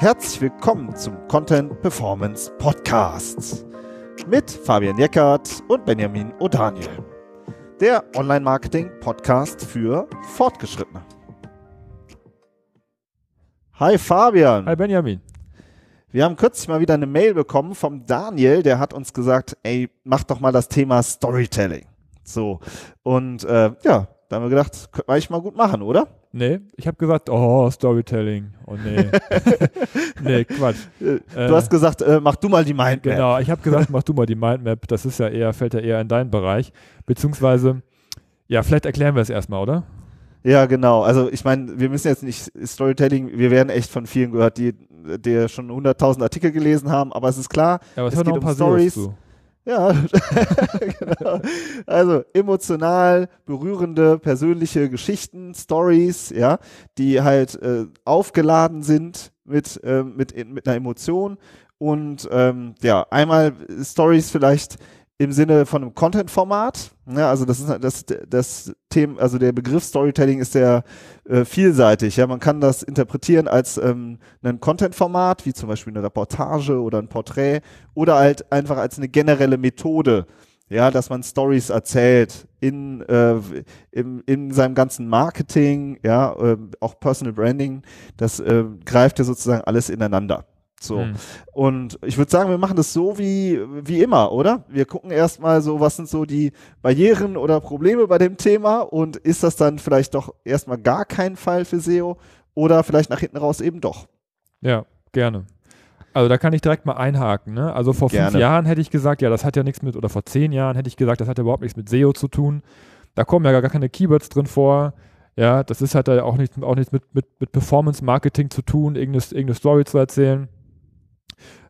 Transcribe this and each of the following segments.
Herzlich willkommen zum Content Performance Podcast mit Fabian Jeckert und Benjamin O'Daniel. Der Online-Marketing-Podcast für Fortgeschrittene. Hi Fabian. Hi Benjamin. Wir haben kürzlich mal wieder eine Mail bekommen vom Daniel, der hat uns gesagt, ey, mach doch mal das Thema Storytelling. So. Und äh, ja, da haben wir gedacht, könnte man eigentlich mal gut machen, oder? Nee, ich habe gesagt, oh, Storytelling. Oh nee. nee, Quatsch. Du äh, hast gesagt, äh, mach du mal die Mindmap. Genau, ich habe gesagt, mach du mal die Mindmap. Das ist ja eher, fällt ja eher in deinen Bereich. Beziehungsweise, ja, vielleicht erklären wir es erstmal, oder? Ja, genau. Also ich meine, wir müssen jetzt nicht Storytelling, wir werden echt von vielen gehört, die, die schon 100.000 Artikel gelesen haben, aber es ist klar, ja, es geht um Stories. Zu. Ja, genau. Also emotional berührende persönliche Geschichten, Stories, ja, die halt äh, aufgeladen sind mit, äh, mit, mit einer Emotion und ähm, ja, einmal Stories vielleicht im Sinne von einem Content-Format. Ja, also das ist das, das Thema, also der Begriff Storytelling ist sehr äh, vielseitig. Ja, man kann das interpretieren als ähm, ein Content-Format, wie zum Beispiel eine Reportage oder ein Porträt, oder halt einfach als eine generelle Methode. Ja, dass man Stories erzählt in, äh, in, in seinem ganzen Marketing, ja, äh, auch Personal Branding, das äh, greift ja sozusagen alles ineinander. So. Mhm. Und ich würde sagen, wir machen das so wie, wie immer, oder? Wir gucken erstmal so, was sind so die Barrieren oder Probleme bei dem Thema und ist das dann vielleicht doch erstmal gar kein Fall für SEO oder vielleicht nach hinten raus eben doch? Ja, gerne. Also da kann ich direkt mal einhaken. Ne? Also vor Gerne. fünf Jahren hätte ich gesagt, ja, das hat ja nichts mit, oder vor zehn Jahren hätte ich gesagt, das hat ja überhaupt nichts mit SEO zu tun. Da kommen ja gar keine Keywords drin vor. Ja, das ist halt auch nichts auch nicht mit, mit, mit Performance Marketing zu tun, irgendeine, irgendeine Story zu erzählen.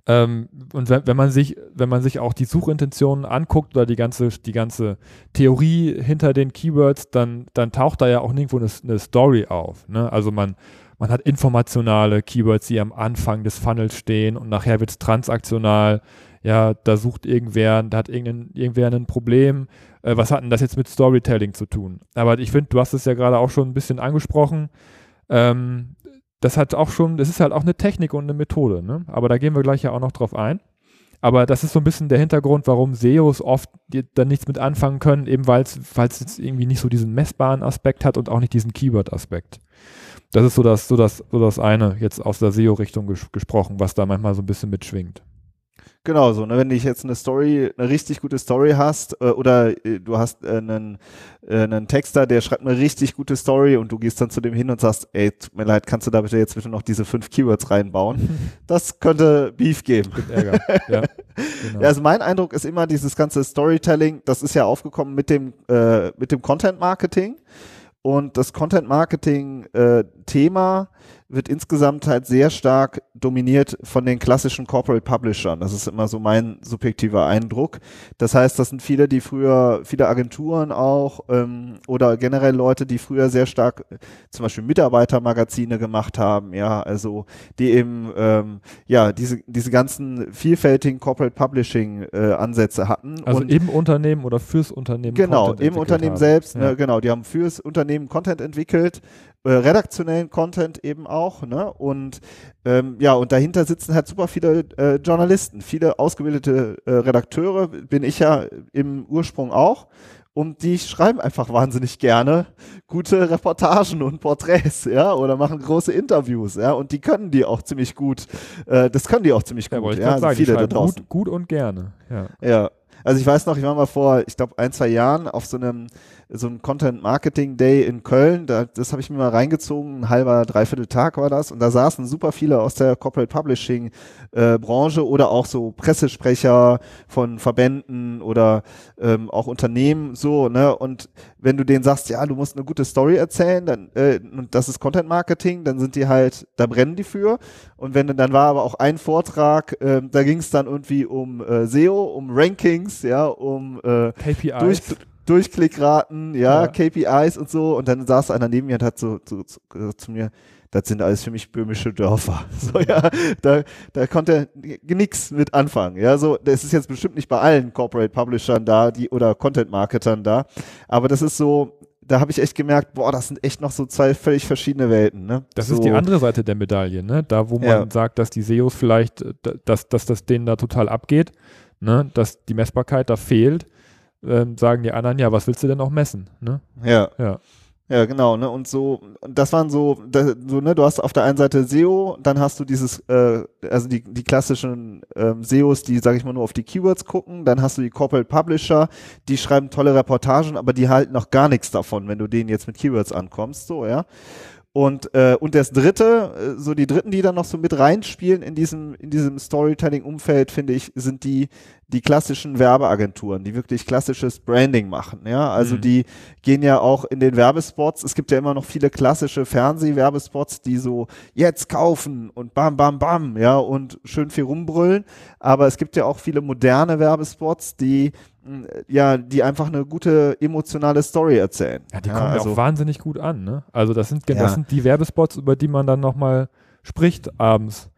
Ähm, und wenn, wenn, man sich, wenn man sich auch die Suchintentionen anguckt oder die ganze, die ganze Theorie hinter den Keywords, dann, dann taucht da ja auch nirgendwo eine, eine Story auf. Ne? Also man, man hat informationale Keywords, die am Anfang des Funnels stehen und nachher wird es transaktional. Ja, da sucht irgendwer, da hat irgendein, irgendwer ein Problem. Äh, was hat denn das jetzt mit Storytelling zu tun? Aber ich finde, du hast es ja gerade auch schon ein bisschen angesprochen. Ähm, das hat auch schon, das ist halt auch eine Technik und eine Methode, ne? Aber da gehen wir gleich ja auch noch drauf ein. Aber das ist so ein bisschen der Hintergrund, warum SEOs oft dann nichts mit anfangen können, eben weil es jetzt irgendwie nicht so diesen messbaren Aspekt hat und auch nicht diesen Keyword-Aspekt. Das ist so das, so das, so das eine jetzt aus der SEO-Richtung ges gesprochen, was da manchmal so ein bisschen mitschwingt. Genau so, ne? wenn du jetzt eine Story, eine richtig gute Story hast äh, oder äh, du hast äh, einen, äh, einen Texter, der schreibt eine richtig gute Story und du gehst dann zu dem hin und sagst, ey, tut mir leid, kannst du da bitte jetzt bitte noch diese fünf Keywords reinbauen? Das könnte Beef geben. Ärger. Ja, genau. ja, also mein Eindruck ist immer dieses ganze Storytelling, das ist ja aufgekommen mit dem, äh, mit dem Content Marketing und das Content Marketing äh, Thema wird insgesamt halt sehr stark dominiert von den klassischen Corporate Publishern. Das ist immer so mein subjektiver Eindruck. Das heißt, das sind viele, die früher, viele Agenturen auch ähm, oder generell Leute, die früher sehr stark zum Beispiel Mitarbeitermagazine gemacht haben, ja, also die eben ähm, ja diese diese ganzen vielfältigen Corporate Publishing äh, Ansätze hatten. Also Und im Unternehmen oder fürs Unternehmen. Genau, im Unternehmen haben. selbst. Ne, ja. Ne, genau, die haben fürs Unternehmen Content entwickelt äh, redaktionellen Content eben auch, ne? Und ähm, ja, und dahinter sitzen halt super viele äh, Journalisten, viele ausgebildete äh, Redakteure, bin ich ja im Ursprung auch. Und die schreiben einfach wahnsinnig gerne gute Reportagen und Porträts, ja, oder machen große Interviews, ja, und die können die auch ziemlich gut, äh, das können die auch ziemlich gut, ja, ja sagen, viele da draußen. Gut, gut und gerne, ja. Ja, also ich weiß noch, ich war mal vor, ich glaube, ein, zwei Jahren auf so einem, so einem Content Marketing Day in Köln. Da, das habe ich mir mal reingezogen, ein halber, dreiviertel Tag war das. Und da saßen super viele aus der Corporate Publishing äh, Branche oder auch so Pressesprecher von Verbänden oder ähm, auch Unternehmen so, ne? Und wenn du denen sagst, ja, du musst eine gute Story erzählen, dann äh, und das ist Content Marketing, dann sind die halt, da brennen die für. Und wenn dann war aber auch ein Vortrag, äh, da ging es dann irgendwie um äh, SEO, um Rankings, ja, um äh, KPIs. Durch, Durchklickraten, ja, ja, KPIs und so. Und dann saß einer neben mir und hat so, so, so zu mir, das sind alles für mich böhmische Dörfer. So, ja, da, da konnte er nix mit anfangen. Ja, so, das ist jetzt bestimmt nicht bei allen Corporate Publishern da, die, oder Content Marketern da. Aber das ist so, da habe ich echt gemerkt, boah, das sind echt noch so zwei völlig verschiedene Welten. Ne? Das so. ist die andere Seite der Medaille, ne? Da, wo man ja. sagt, dass die SEOs vielleicht, äh, dass, dass das denen da total abgeht, ne? Dass die Messbarkeit da fehlt, ähm, sagen die anderen, ja, was willst du denn auch messen? Ne? Ja. Ja. Ja, genau, ne? Und so, das waren so, das, so, ne, du hast auf der einen Seite SEO, dann hast du dieses, äh, also die, die klassischen ähm, SEOs, die, sag ich mal, nur auf die Keywords gucken, dann hast du die Corporate Publisher, die schreiben tolle Reportagen, aber die halten noch gar nichts davon, wenn du denen jetzt mit Keywords ankommst, so, ja. Und, äh, und das dritte, äh, so die dritten, die dann noch so mit reinspielen in diesem, in diesem Storytelling-Umfeld, finde ich, sind die, die klassischen Werbeagenturen, die wirklich klassisches Branding machen. Ja, also mhm. die gehen ja auch in den Werbespots. Es gibt ja immer noch viele klassische Fernsehwerbespots, die so jetzt kaufen und bam, bam, bam, ja, und schön viel rumbrüllen. Aber es gibt ja auch viele moderne Werbespots, die ja, die einfach eine gute emotionale Story erzählen. Ja, die kommen ja, also, auch wahnsinnig gut an, ne? Also das sind, das sind die Werbespots, über die man dann nochmal spricht abends.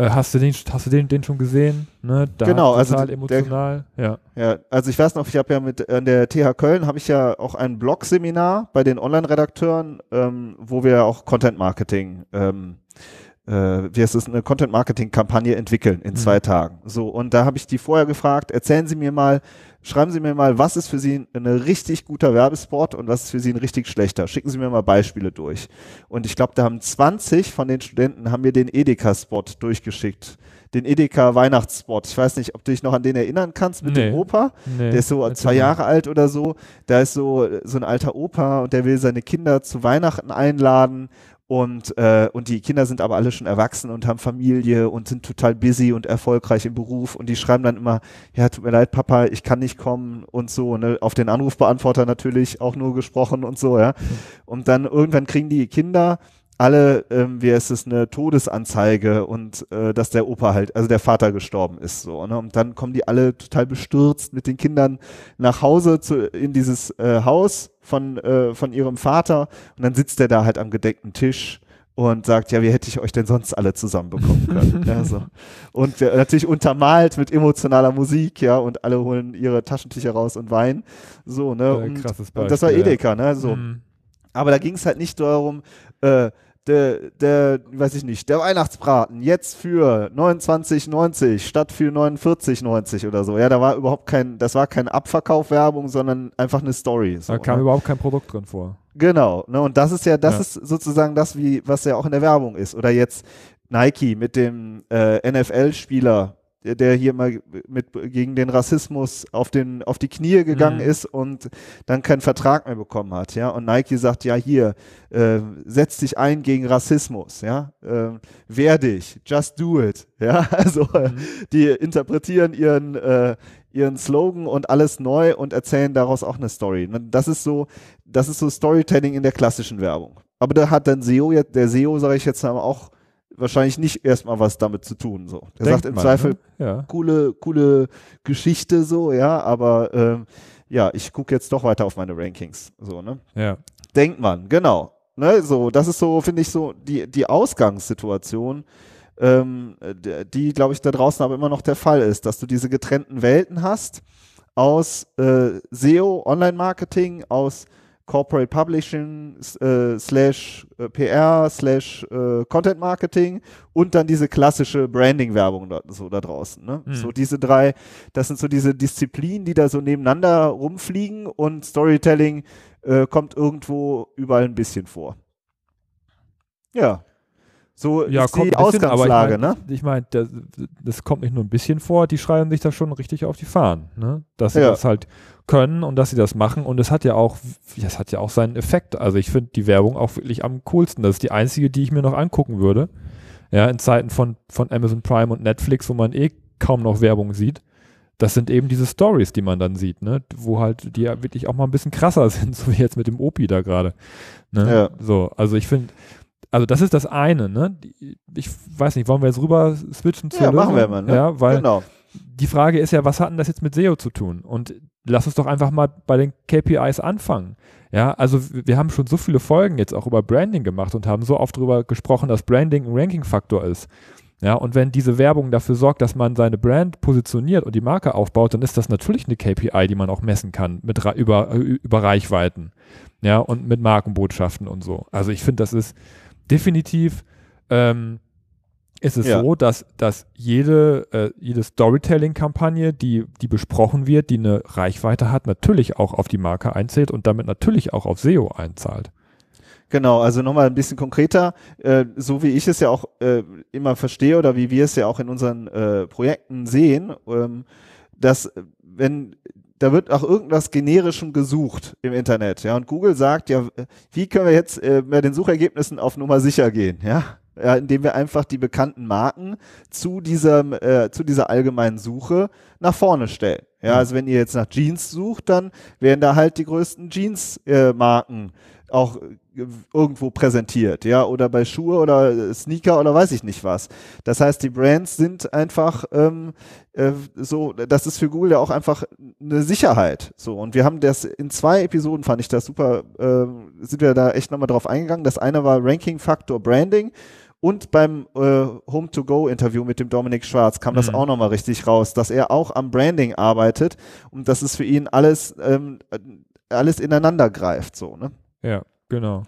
Äh, hast du den, hast du den, den schon gesehen? Ne? Da genau, also total emotional. Der, ja. ja, also ich weiß noch, ich habe ja mit an der TH Köln habe ich ja auch ein Blog-Seminar bei den Online-Redakteuren, ähm, wo wir auch Content Marketing ähm, äh, wie heißt es, eine Content-Marketing-Kampagne entwickeln in mhm. zwei Tagen. So, und da habe ich die vorher gefragt, erzählen Sie mir mal, schreiben Sie mir mal, was ist für Sie ein richtig guter Werbespot und was ist für Sie ein richtig schlechter. Schicken Sie mir mal Beispiele durch. Und ich glaube, da haben 20 von den Studenten haben mir den Edeka-Spot durchgeschickt. Den Edeka Weihnachtsspot. Ich weiß nicht, ob du dich noch an den erinnern kannst mit nee. dem Opa. Nee, der ist so zwei Jahre alt oder so. Da ist so, so ein alter Opa und der will seine Kinder zu Weihnachten einladen und, äh, und die Kinder sind aber alle schon erwachsen und haben Familie und sind total busy und erfolgreich im Beruf. Und die schreiben dann immer, ja, tut mir leid, Papa, ich kann nicht kommen und so. Ne? Auf den Anrufbeantworter natürlich auch nur gesprochen und so, ja. Und dann irgendwann kriegen die Kinder alle, ähm, wie heißt es, eine Todesanzeige und äh, dass der Opa halt, also der Vater gestorben ist. so. Ne? Und dann kommen die alle total bestürzt mit den Kindern nach Hause zu, in dieses äh, Haus von, äh, von ihrem Vater und dann sitzt er da halt am gedeckten Tisch und sagt, ja, wie hätte ich euch denn sonst alle zusammenbekommen können? ja, so. Und äh, natürlich untermalt mit emotionaler Musik, ja, und alle holen ihre Taschentücher raus und weinen. So, ne? Und, krasses Beispiel, und das war Edeka, ne? So. Mhm. Aber da ging es halt nicht darum, äh, der, der, weiß ich nicht, der Weihnachtsbraten jetzt für 29,90 statt für 49,90 oder so. Ja, da war überhaupt kein, das war keine Abverkaufwerbung, sondern einfach eine Story. So, da kam ne? überhaupt kein Produkt drin vor. Genau, ne, und das ist ja, das ja. ist sozusagen das, wie, was ja auch in der Werbung ist. Oder jetzt Nike mit dem äh, NFL-Spieler, der hier mal mit gegen den Rassismus auf den auf die Knie gegangen mhm. ist und dann keinen Vertrag mehr bekommen hat, ja. Und Nike sagt ja hier, äh, setz dich ein gegen Rassismus, ja. Äh, wehr dich, just do it, ja. Also mhm. die interpretieren ihren äh, ihren Slogan und alles neu und erzählen daraus auch eine Story. Das ist so, das ist so Storytelling in der klassischen Werbung. Aber da hat dann SEO jetzt, der SEO sage ich jetzt auch wahrscheinlich nicht erstmal was damit zu tun. So. Er sagt im man, Zweifel, ne? ja. coole, coole Geschichte so, ja, aber ähm, ja, ich gucke jetzt doch weiter auf meine Rankings. So, ne? Ja. Denkt man, genau. Ne, so, das ist so, finde ich, so die, die Ausgangssituation, ähm, die, glaube ich, da draußen aber immer noch der Fall ist, dass du diese getrennten Welten hast aus äh, SEO, Online-Marketing, aus Corporate Publishing äh, slash äh, PR slash äh, Content Marketing und dann diese klassische Branding-Werbung da, so da draußen. Ne? Mhm. So diese drei, das sind so diese Disziplinen, die da so nebeneinander rumfliegen und Storytelling äh, kommt irgendwo überall ein bisschen vor. Ja. So ja, ist die Ausgangslage, ich mein, ne? Ich meine, das, das, kommt nicht nur ein bisschen vor, die schreiben sich da schon richtig auf die Fahnen, ne? Dass sie ja. das halt können und dass sie das machen und es hat ja auch, das hat ja auch seinen Effekt. Also ich finde die Werbung auch wirklich am coolsten. Das ist die einzige, die ich mir noch angucken würde. Ja, in Zeiten von, von Amazon Prime und Netflix, wo man eh kaum noch Werbung sieht. Das sind eben diese Stories, die man dann sieht, ne? Wo halt die ja wirklich auch mal ein bisschen krasser sind, so wie jetzt mit dem Opi da gerade. Ne? Ja. So, also ich finde, also das ist das eine, ne? Ich weiß nicht, wollen wir jetzt rüber switchen zu Ja, machen wir mal, ne? Ja, weil genau. die Frage ist ja, was hat denn das jetzt mit SEO zu tun? Und lass uns doch einfach mal bei den KPIs anfangen. Ja, also wir haben schon so viele Folgen jetzt auch über Branding gemacht und haben so oft darüber gesprochen, dass Branding ein Ranking-Faktor ist. Ja, und wenn diese Werbung dafür sorgt, dass man seine Brand positioniert und die Marke aufbaut, dann ist das natürlich eine KPI, die man auch messen kann mit über, über Reichweiten. Ja, und mit Markenbotschaften und so. Also ich finde, das ist definitiv ähm, ist es ja. so, dass, dass jede, äh, jede Storytelling-Kampagne, die, die besprochen wird, die eine Reichweite hat, natürlich auch auf die Marke einzählt und damit natürlich auch auf SEO einzahlt. Genau, also nochmal ein bisschen konkreter, äh, so wie ich es ja auch äh, immer verstehe oder wie wir es ja auch in unseren äh, Projekten sehen, ähm, dass wenn da wird auch irgendwas Generischem gesucht im Internet, ja, und Google sagt, ja, wie können wir jetzt äh, bei den Suchergebnissen auf Nummer sicher gehen, ja, ja, indem wir einfach die bekannten Marken zu diesem, äh, zu dieser allgemeinen Suche nach vorne stellen. Ja, also wenn ihr jetzt nach Jeans sucht, dann werden da halt die größten Jeans-Marken äh, auch irgendwo präsentiert, ja, oder bei Schuhe oder Sneaker oder weiß ich nicht was. Das heißt, die Brands sind einfach ähm, äh, so, das ist für Google ja auch einfach eine Sicherheit. So, und wir haben das in zwei Episoden, fand ich das super, äh, sind wir da echt nochmal drauf eingegangen. Das eine war Ranking Factor Branding und beim äh, Home-to-Go-Interview mit dem Dominik Schwarz kam mhm. das auch nochmal richtig raus, dass er auch am Branding arbeitet und dass es für ihn alles, ähm, alles ineinander greift, so, ne? Ja. Genau.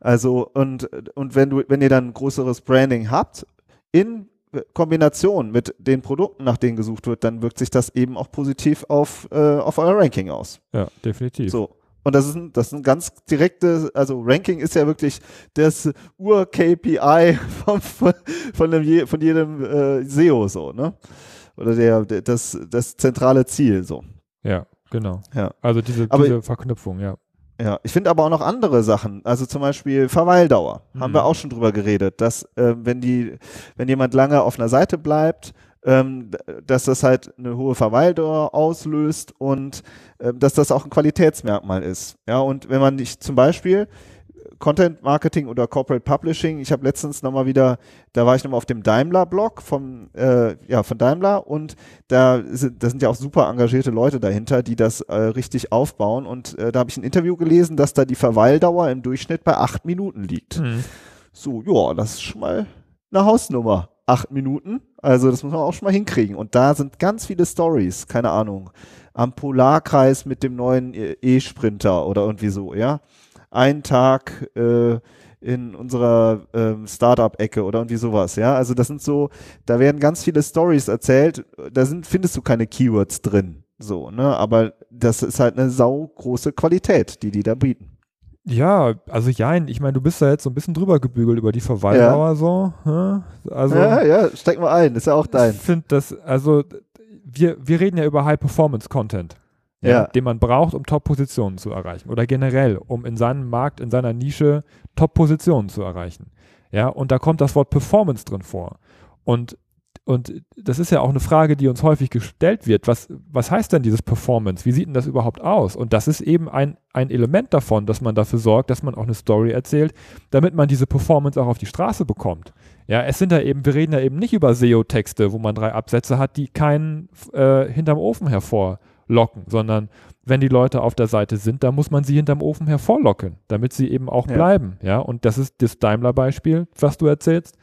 Also, und, und wenn du, wenn ihr dann größeres Branding habt, in Kombination mit den Produkten, nach denen gesucht wird, dann wirkt sich das eben auch positiv auf, äh, auf euer Ranking aus. Ja, definitiv. So. Und das ist ein, das ist ein ganz direktes, also Ranking ist ja wirklich das Ur-KPI von, von, von, dem, von jedem äh, SEO so, ne? Oder der, der, das, das zentrale Ziel so. Ja, genau. Ja. Also diese, diese Verknüpfung, ja. Ja, ich finde aber auch noch andere Sachen, also zum Beispiel Verweildauer, mhm. haben wir auch schon drüber geredet, dass äh, wenn die, wenn jemand lange auf einer Seite bleibt, ähm, dass das halt eine hohe Verweildauer auslöst und äh, dass das auch ein Qualitätsmerkmal ist. Ja, und wenn man nicht zum Beispiel Content Marketing oder Corporate Publishing. Ich habe letztens nochmal wieder, da war ich nochmal auf dem Daimler-Blog vom, äh, ja, von Daimler und da sind, da sind ja auch super engagierte Leute dahinter, die das äh, richtig aufbauen. Und äh, da habe ich ein Interview gelesen, dass da die Verweildauer im Durchschnitt bei acht Minuten liegt. Mhm. So, ja, das ist schon mal eine Hausnummer. Acht Minuten. Also das muss man auch schon mal hinkriegen. Und da sind ganz viele Stories, keine Ahnung, am Polarkreis mit dem neuen E-Sprinter oder irgendwie so, ja einen Tag äh, in unserer ähm, Startup-Ecke oder irgendwie sowas, ja. Also das sind so, da werden ganz viele Stories erzählt, da sind, findest du keine Keywords drin, so, ne, aber das ist halt eine saugroße Qualität, die die da bieten. Ja, also jein, ich meine, du bist da jetzt so ein bisschen drüber gebügelt über die Verweildauer ja. so. Hm? Also, ja, ja, steck mal ein, ist ja auch dein. Ich finde das, also wir, wir reden ja über High-Performance-Content ja, den man braucht, um Top-Positionen zu erreichen oder generell, um in seinem Markt, in seiner Nische Top-Positionen zu erreichen. Ja, und da kommt das Wort Performance drin vor. Und, und das ist ja auch eine Frage, die uns häufig gestellt wird. Was, was heißt denn dieses Performance? Wie sieht denn das überhaupt aus? Und das ist eben ein, ein Element davon, dass man dafür sorgt, dass man auch eine Story erzählt, damit man diese Performance auch auf die Straße bekommt. Ja, es sind da eben, wir reden da eben nicht über SEO-Texte, wo man drei Absätze hat, die keinen äh, hinterm Ofen hervor locken, sondern wenn die Leute auf der Seite sind, da muss man sie hinterm Ofen hervorlocken, damit sie eben auch ja. bleiben. Ja, und das ist das Daimler-Beispiel, was du erzählst,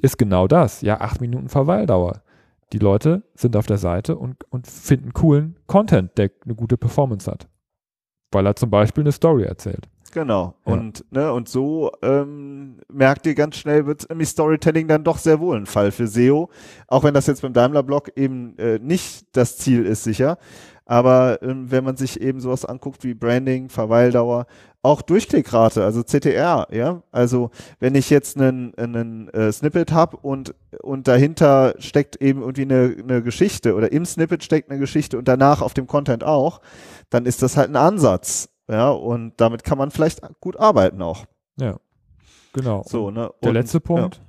ist genau das. Ja, acht Minuten Verweildauer. Die Leute sind auf der Seite und, und finden coolen Content, der eine gute Performance hat. Weil er zum Beispiel eine Story erzählt. Genau. Ja. Und, ne, und so ähm, merkt ihr ganz schnell, wird nämlich Storytelling dann doch sehr wohl ein Fall für SEO. Auch wenn das jetzt beim Daimler-Blog eben äh, nicht das Ziel ist, sicher. Aber ähm, wenn man sich eben sowas anguckt wie Branding, Verweildauer, auch Durchklickrate, also CTR, ja. Also wenn ich jetzt einen, einen äh, Snippet habe und, und dahinter steckt eben irgendwie eine, eine Geschichte oder im Snippet steckt eine Geschichte und danach auf dem Content auch, dann ist das halt ein Ansatz. Ja, und damit kann man vielleicht gut arbeiten auch. Ja. Genau. So, ne? Der und, letzte Punkt.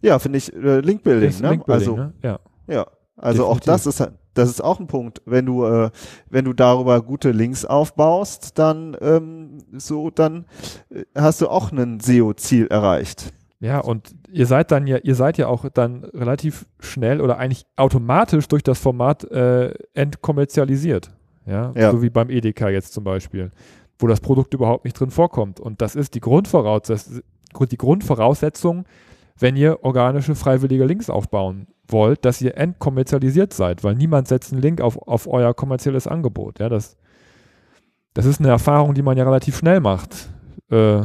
Ja, ja finde ich äh, Linkbuilding, ne? Link also, ne? ja. Ja. Also Definitiv. auch das ist das ist auch ein Punkt. Wenn du äh, wenn du darüber gute Links aufbaust, dann ähm, so dann äh, hast du auch ein SEO-Ziel erreicht. Ja, und ihr seid dann ja, ihr seid ja auch dann relativ schnell oder eigentlich automatisch durch das Format äh, entkommerzialisiert. Ja? ja? So wie beim Edeka jetzt zum Beispiel, wo das Produkt überhaupt nicht drin vorkommt. Und das ist die Grundvoraussetzung, die Grundvoraussetzung wenn ihr organische freiwillige Links aufbauen wollt, dass ihr entkommerzialisiert seid, weil niemand setzt einen Link auf, auf euer kommerzielles Angebot. Ja, das, das ist eine Erfahrung, die man ja relativ schnell macht. Äh,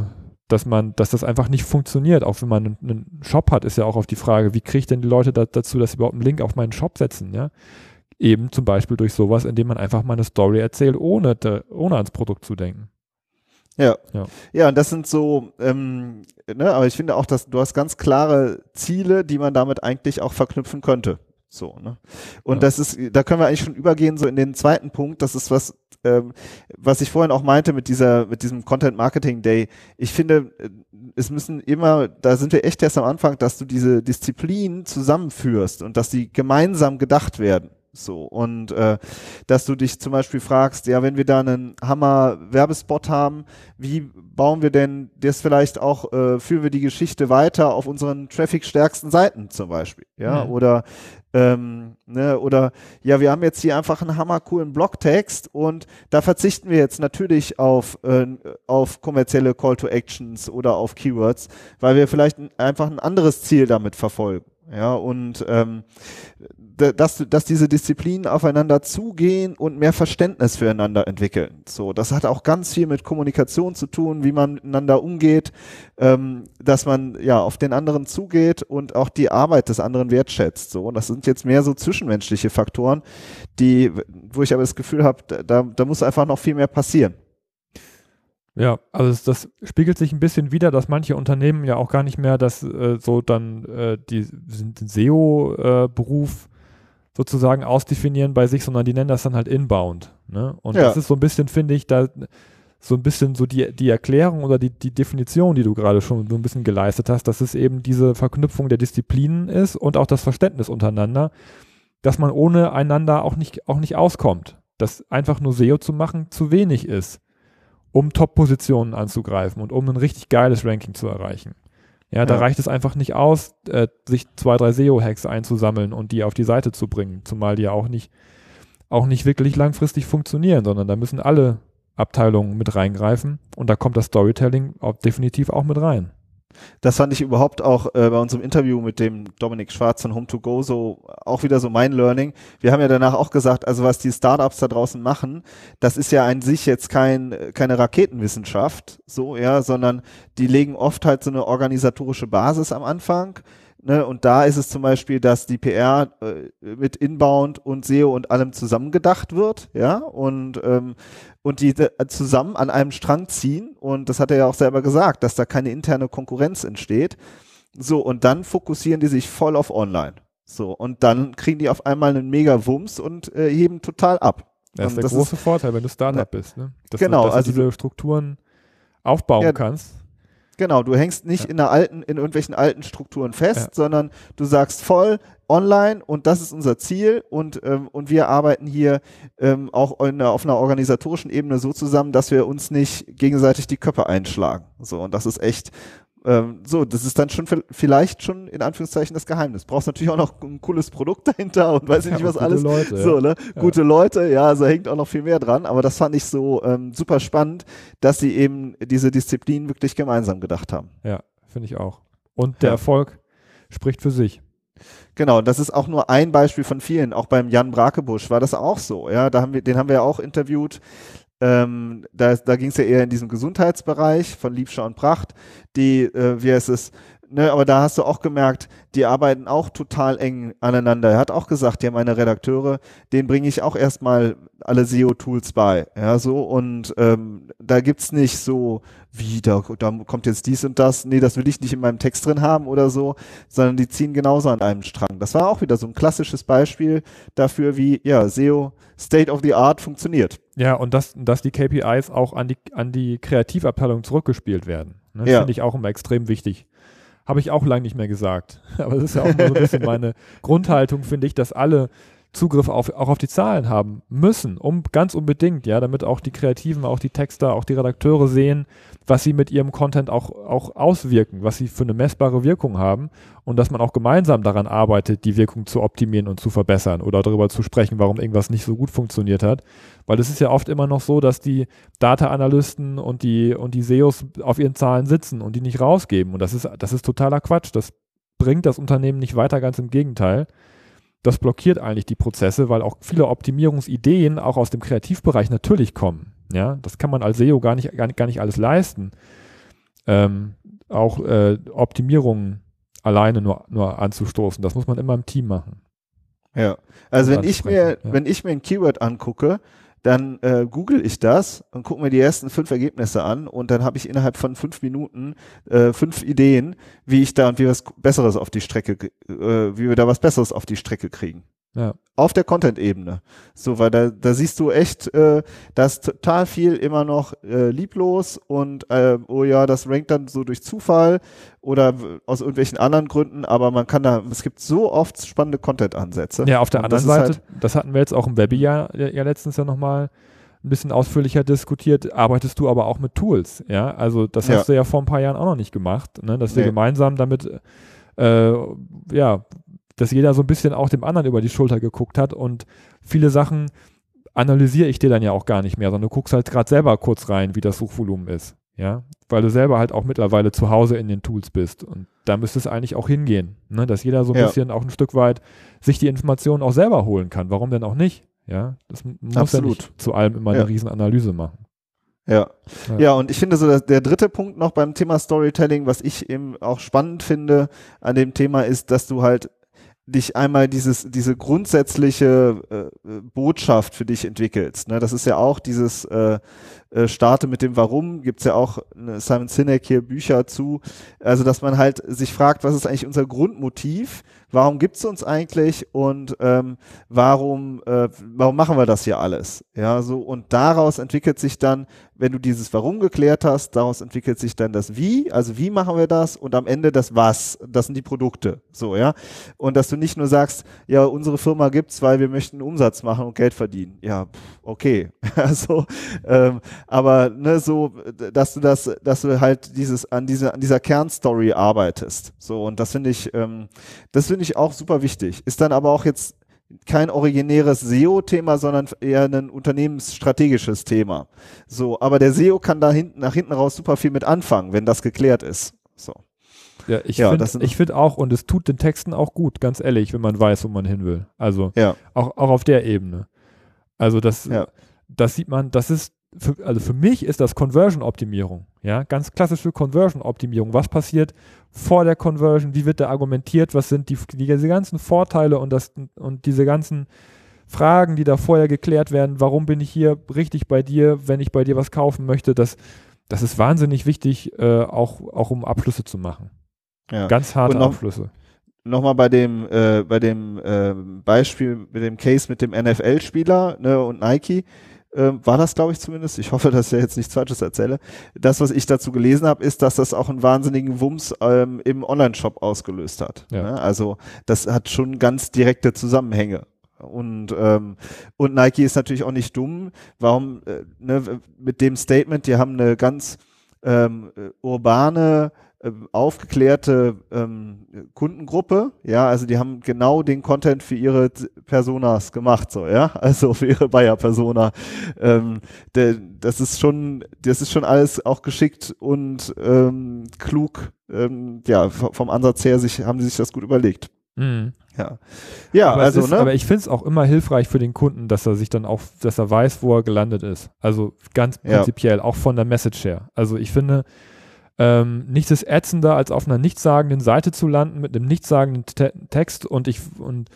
dass man, dass das einfach nicht funktioniert. Auch wenn man einen, einen Shop hat, ist ja auch auf die Frage, wie kriege ich denn die Leute da, dazu, dass sie überhaupt einen Link auf meinen Shop setzen, ja? Eben zum Beispiel durch sowas, indem man einfach mal eine Story erzählt, ohne, ohne ans Produkt zu denken. Ja. ja. Ja, und das sind so, ähm, ne, aber ich finde auch, dass du hast ganz klare Ziele, die man damit eigentlich auch verknüpfen könnte. So, ne? Und ja. das ist, da können wir eigentlich schon übergehen, so in den zweiten Punkt, das ist was, ähm, was ich vorhin auch meinte mit dieser, mit diesem Content Marketing Day. Ich finde, äh, es müssen immer, da sind wir echt erst am Anfang, dass du diese Disziplinen zusammenführst und dass die gemeinsam gedacht werden. So, und äh, dass du dich zum Beispiel fragst, ja, wenn wir da einen Hammer-Werbespot haben, wie bauen wir denn das vielleicht auch, äh, führen wir die Geschichte weiter auf unseren traffic-stärksten Seiten zum Beispiel, ja, mhm. oder ähm, ne, oder ja, wir haben jetzt hier einfach einen hammercoolen Blogtext und da verzichten wir jetzt natürlich auf, äh, auf kommerzielle Call to Actions oder auf Keywords, weil wir vielleicht einfach ein anderes Ziel damit verfolgen. Ja, und ähm, dass, dass diese Disziplinen aufeinander zugehen und mehr Verständnis füreinander entwickeln. So, das hat auch ganz viel mit Kommunikation zu tun, wie man miteinander umgeht, ähm, dass man ja auf den anderen zugeht und auch die Arbeit des anderen wertschätzt. So, und das sind jetzt mehr so zwischenmenschliche Faktoren, die, wo ich aber das Gefühl habe, da, da muss einfach noch viel mehr passieren. Ja, also das, spiegelt sich ein bisschen wieder, dass manche Unternehmen ja auch gar nicht mehr das äh, so dann äh, die SEO-Beruf äh, sozusagen ausdefinieren bei sich, sondern die nennen das dann halt Inbound. Ne? Und ja. das ist so ein bisschen, finde ich, da so ein bisschen so die, die Erklärung oder die, die Definition, die du gerade schon so ein bisschen geleistet hast, dass es eben diese Verknüpfung der Disziplinen ist und auch das Verständnis untereinander, dass man ohne einander auch nicht, auch nicht auskommt. Dass einfach nur SEO zu machen zu wenig ist um Top-Positionen anzugreifen und um ein richtig geiles Ranking zu erreichen. Ja, da ja. reicht es einfach nicht aus, äh, sich zwei, drei SEO-Hacks einzusammeln und die auf die Seite zu bringen, zumal die ja auch nicht, auch nicht wirklich langfristig funktionieren, sondern da müssen alle Abteilungen mit reingreifen und da kommt das Storytelling auch definitiv auch mit rein. Das fand ich überhaupt auch äh, bei unserem Interview mit dem Dominik Schwarz von Home2Go so auch wieder so mein Learning. Wir haben ja danach auch gesagt, also was die Startups da draußen machen, das ist ja an sich jetzt kein, keine Raketenwissenschaft, so, ja, sondern die legen oft halt so eine organisatorische Basis am Anfang Ne, und da ist es zum Beispiel, dass die PR äh, mit Inbound und SEO und allem zusammengedacht wird, ja, und, ähm, und die äh, zusammen an einem Strang ziehen. Und das hat er ja auch selber gesagt, dass da keine interne Konkurrenz entsteht. So, und dann fokussieren die sich voll auf Online. So, und dann kriegen die auf einmal einen mega Wumms und äh, heben total ab. Das ist der das große ist, Vorteil, wenn du Startup bist, ne? Dass genau, du, dass also du diese Strukturen aufbauen ja, kannst Genau, du hängst nicht ja. in alten, in irgendwelchen alten Strukturen fest, ja. sondern du sagst voll online und das ist unser Ziel und, ähm, und wir arbeiten hier ähm, auch in, auf einer organisatorischen Ebene so zusammen, dass wir uns nicht gegenseitig die Köpfe einschlagen. So, und das ist echt ähm, so, das ist dann schon vielleicht schon in Anführungszeichen das Geheimnis. Brauchst natürlich auch noch ein cooles Produkt dahinter und weiß ich ja, nicht was alles. Leute, so, ne? Ja. Gute Leute, ja, also hängt auch noch viel mehr dran. Aber das fand ich so ähm, super spannend, dass sie eben diese Disziplinen wirklich gemeinsam gedacht haben. Ja, finde ich auch. Und der ja. Erfolg spricht für sich. Genau, das ist auch nur ein Beispiel von vielen. Auch beim Jan Brakebusch war das auch so. Ja, da haben wir, den haben wir ja auch interviewt. Ähm, da da ging es ja eher in diesem Gesundheitsbereich von Liebscher und Pracht, die, äh, wie heißt es, ne, aber da hast du auch gemerkt, die arbeiten auch total eng aneinander. Er hat auch gesagt, ja, meine Redakteure, denen bringe ich auch erstmal alle SEO-Tools bei. Ja, so, und ähm, da gibt's nicht so, wie, da, da kommt jetzt dies und das, nee, das will ich nicht in meinem Text drin haben oder so, sondern die ziehen genauso an einem Strang. Das war auch wieder so ein klassisches Beispiel dafür, wie ja, SEO State of the Art funktioniert. Ja, und dass, dass die KPIs auch an die, an die Kreativabteilung zurückgespielt werden. Ne? Das ja. finde ich auch immer extrem wichtig. Habe ich auch lange nicht mehr gesagt. Aber das ist ja auch mal so ein bisschen meine Grundhaltung, finde ich, dass alle Zugriff auf, auch auf die Zahlen haben müssen, um ganz unbedingt, ja, damit auch die Kreativen, auch die Texter, auch die Redakteure sehen, was sie mit ihrem Content auch, auch auswirken, was sie für eine messbare Wirkung haben und dass man auch gemeinsam daran arbeitet, die Wirkung zu optimieren und zu verbessern oder darüber zu sprechen, warum irgendwas nicht so gut funktioniert hat. Weil es ist ja oft immer noch so, dass die Data-Analysten und die, und die SEOs auf ihren Zahlen sitzen und die nicht rausgeben. Und das ist, das ist totaler Quatsch. Das bringt das Unternehmen nicht weiter, ganz im Gegenteil. Das blockiert eigentlich die Prozesse, weil auch viele Optimierungsideen auch aus dem Kreativbereich natürlich kommen. Ja, das kann man als SEO gar nicht, gar nicht, gar nicht alles leisten. Ähm, auch äh, Optimierungen alleine nur, nur anzustoßen. Das muss man immer im Team machen. Ja, also wenn ich mir, ja. wenn ich mir ein Keyword angucke, dann äh, google ich das und gucke mir die ersten fünf Ergebnisse an und dann habe ich innerhalb von fünf Minuten äh, fünf Ideen, wie ich da und wie was Besseres auf die Strecke, äh, wie wir da was Besseres auf die Strecke kriegen. Ja. Auf der Content-Ebene. So, weil da, da siehst du echt, äh, da ist total viel immer noch äh, lieblos und äh, oh ja, das rankt dann so durch Zufall oder aus irgendwelchen anderen Gründen, aber man kann da, es gibt so oft spannende Content-Ansätze. Ja, auf der anderen Seite, halt das hatten wir jetzt auch im Webinar ja, ja letztens ja nochmal ein bisschen ausführlicher diskutiert, arbeitest du aber auch mit Tools, ja, also das ja. hast du ja vor ein paar Jahren auch noch nicht gemacht, ne? dass wir gemeinsam damit äh, ja, dass jeder so ein bisschen auch dem anderen über die Schulter geguckt hat und viele Sachen analysiere ich dir dann ja auch gar nicht mehr, sondern du guckst halt gerade selber kurz rein, wie das Suchvolumen ist. Ja, weil du selber halt auch mittlerweile zu Hause in den Tools bist. Und da müsste es eigentlich auch hingehen, ne? dass jeder so ein ja. bisschen auch ein Stück weit sich die Informationen auch selber holen kann. Warum denn auch nicht? Ja, das muss Absolut. ja nicht zu allem immer ja. eine Riesenanalyse machen. Ja. ja. ja, und ich finde so, dass der dritte Punkt noch beim Thema Storytelling, was ich eben auch spannend finde an dem Thema ist, dass du halt dich einmal dieses, diese grundsätzliche äh, Botschaft für dich entwickelst. Ne? Das ist ja auch dieses äh, äh, Starte mit dem Warum, gibt's ja auch ne, Simon Sinek hier Bücher zu. Also, dass man halt sich fragt, was ist eigentlich unser Grundmotiv? Warum gibt's uns eigentlich und ähm, warum, äh, warum machen wir das hier alles? Ja, so und daraus entwickelt sich dann wenn du dieses Warum geklärt hast, daraus entwickelt sich dann das Wie, also wie machen wir das und am Ende das Was, das sind die Produkte, so, ja. Und dass du nicht nur sagst, ja, unsere Firma gibt's, weil wir möchten Umsatz machen und Geld verdienen. Ja, okay. also, ähm, aber ne, so, dass du das, dass du halt dieses, an diese, an dieser Kernstory arbeitest. So, und das finde ich, ähm, das finde ich auch super wichtig. Ist dann aber auch jetzt kein originäres SEO-Thema, sondern eher ein unternehmensstrategisches Thema. So, aber der SEO kann da hinten, nach hinten raus super viel mit anfangen, wenn das geklärt ist. So. Ja, ich ja, finde find auch, und es tut den Texten auch gut, ganz ehrlich, wenn man weiß, wo man hin will. Also ja. auch, auch auf der Ebene. Also das, ja. das sieht man, das ist für, also für mich ist das Conversion-Optimierung. Ja, ganz klassische Conversion-Optimierung. Was passiert vor der Conversion? Wie wird da argumentiert? Was sind die, die, diese ganzen Vorteile und, das, und diese ganzen Fragen, die da vorher geklärt werden? Warum bin ich hier richtig bei dir, wenn ich bei dir was kaufen möchte? Das, das ist wahnsinnig wichtig, äh, auch, auch um Abschlüsse zu machen. Ja. Ganz harte noch, Abschlüsse. Nochmal bei dem, äh, bei dem äh, Beispiel, mit dem Case mit dem NFL-Spieler ne, und Nike ähm, war das, glaube ich, zumindest. Ich hoffe, dass ich jetzt nichts Falsches erzähle. Das, was ich dazu gelesen habe, ist, dass das auch einen wahnsinnigen Wumms ähm, im Online-Shop ausgelöst hat. Ja. Ne? Also das hat schon ganz direkte Zusammenhänge. Und, ähm, und Nike ist natürlich auch nicht dumm. Warum, äh, ne, mit dem Statement, die haben eine ganz ähm, urbane ähm, aufgeklärte ähm, Kundengruppe, ja, also die haben genau den Content für ihre Personas gemacht, so, ja, also für ihre Bayer-Persona. Ähm, der, das ist schon, das ist schon alles auch geschickt und ähm, klug, ähm, ja, vom Ansatz her sich, haben sie sich das gut überlegt. Mhm. Ja, ja aber also, ist, ne? aber ich finde es auch immer hilfreich für den Kunden, dass er sich dann auch, dass er weiß, wo er gelandet ist. Also ganz prinzipiell, ja. auch von der Message her. Also ich finde, ähm, nichts ist ätzender, als auf einer nichtssagenden Seite zu landen mit einem nichtssagenden Te Text und ich und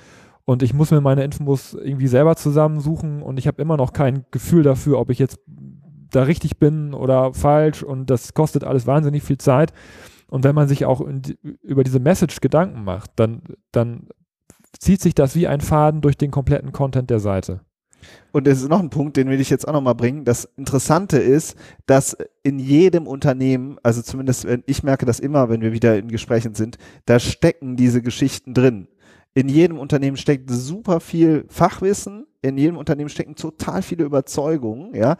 und ich muss mir meine Infos irgendwie selber zusammensuchen und ich habe immer noch kein Gefühl dafür, ob ich jetzt da richtig bin oder falsch und das kostet alles wahnsinnig viel Zeit. Und wenn man sich auch die, über diese Message Gedanken macht, dann, dann zieht sich das wie ein Faden durch den kompletten Content der Seite. Und es ist noch ein Punkt, den will ich jetzt auch nochmal bringen. Das Interessante ist, dass in jedem Unternehmen, also zumindest ich merke das immer, wenn wir wieder in Gesprächen sind, da stecken diese Geschichten drin. In jedem Unternehmen steckt super viel Fachwissen, in jedem Unternehmen stecken total viele Überzeugungen, ja.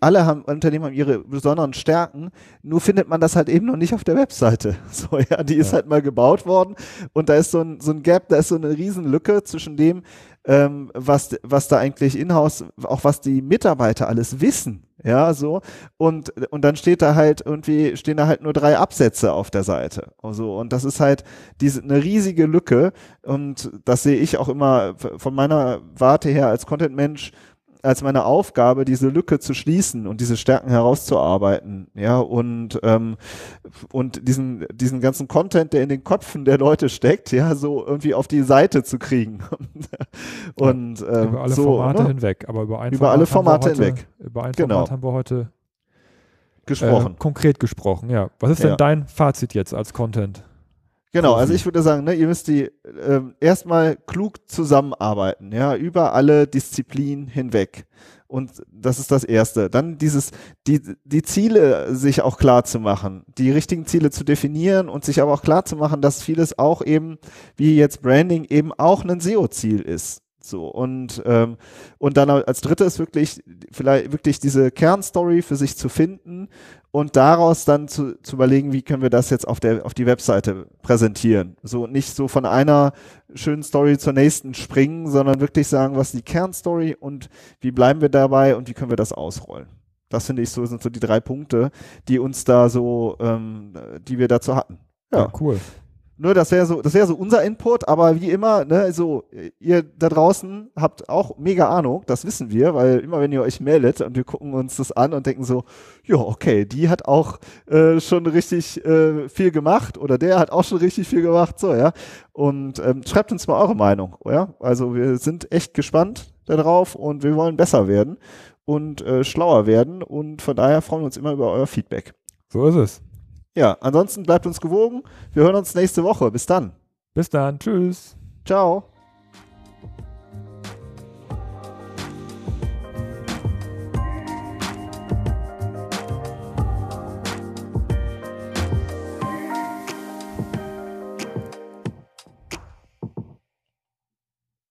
Alle haben, Unternehmen haben ihre besonderen Stärken, nur findet man das halt eben noch nicht auf der Webseite. So, ja, die ist ja. halt mal gebaut worden und da ist so ein, so ein Gap, da ist so eine Riesenlücke zwischen dem, ähm, was, was da eigentlich in-house, auch was die Mitarbeiter alles wissen. Ja, so. Und, und dann steht da halt irgendwie, stehen da halt nur drei Absätze auf der Seite. Also, und das ist halt diese, eine riesige Lücke. Und das sehe ich auch immer von meiner Warte her als Content-Mensch als meine Aufgabe, diese Lücke zu schließen und diese Stärken herauszuarbeiten, ja, und, ähm, und diesen, diesen ganzen Content, der in den Köpfen der Leute steckt, ja, so irgendwie auf die Seite zu kriegen. und ähm, über alle so, Formate ne? hinweg, aber über ein Über Format alle Formate heute, hinweg. Über ein Genau. Format haben wir heute gesprochen. Äh, konkret gesprochen, ja. Was ist denn Ja. dein Fazit jetzt als Content? Genau, also ich würde sagen, ne, ihr müsst die ähm, erstmal klug zusammenarbeiten, ja, über alle Disziplinen hinweg. Und das ist das Erste. Dann dieses, die, die Ziele sich auch klar zu machen, die richtigen Ziele zu definieren und sich aber auch klar zu machen, dass vieles auch eben, wie jetzt Branding, eben auch ein SEO-Ziel ist. So, und, ähm, und dann als drittes wirklich, vielleicht wirklich diese Kernstory für sich zu finden und daraus dann zu, zu überlegen, wie können wir das jetzt auf der, auf die Webseite präsentieren. So, nicht so von einer schönen Story zur nächsten springen, sondern wirklich sagen, was ist die Kernstory und wie bleiben wir dabei und wie können wir das ausrollen. Das finde ich so, sind so die drei Punkte, die uns da so, ähm, die wir dazu hatten. Ja. cool. Nur das wäre so, das wäre so unser Input, aber wie immer, ne, so, ihr da draußen habt auch mega Ahnung, das wissen wir, weil immer wenn ihr euch meldet und wir gucken uns das an und denken so, ja, okay, die hat auch äh, schon richtig äh, viel gemacht oder der hat auch schon richtig viel gemacht, so, ja. Und ähm, schreibt uns mal eure Meinung, ja. Also wir sind echt gespannt darauf und wir wollen besser werden und äh, schlauer werden und von daher freuen wir uns immer über euer Feedback. So ist es. Ja, ansonsten bleibt uns gewogen. Wir hören uns nächste Woche. Bis dann. Bis dann. Tschüss. Ciao.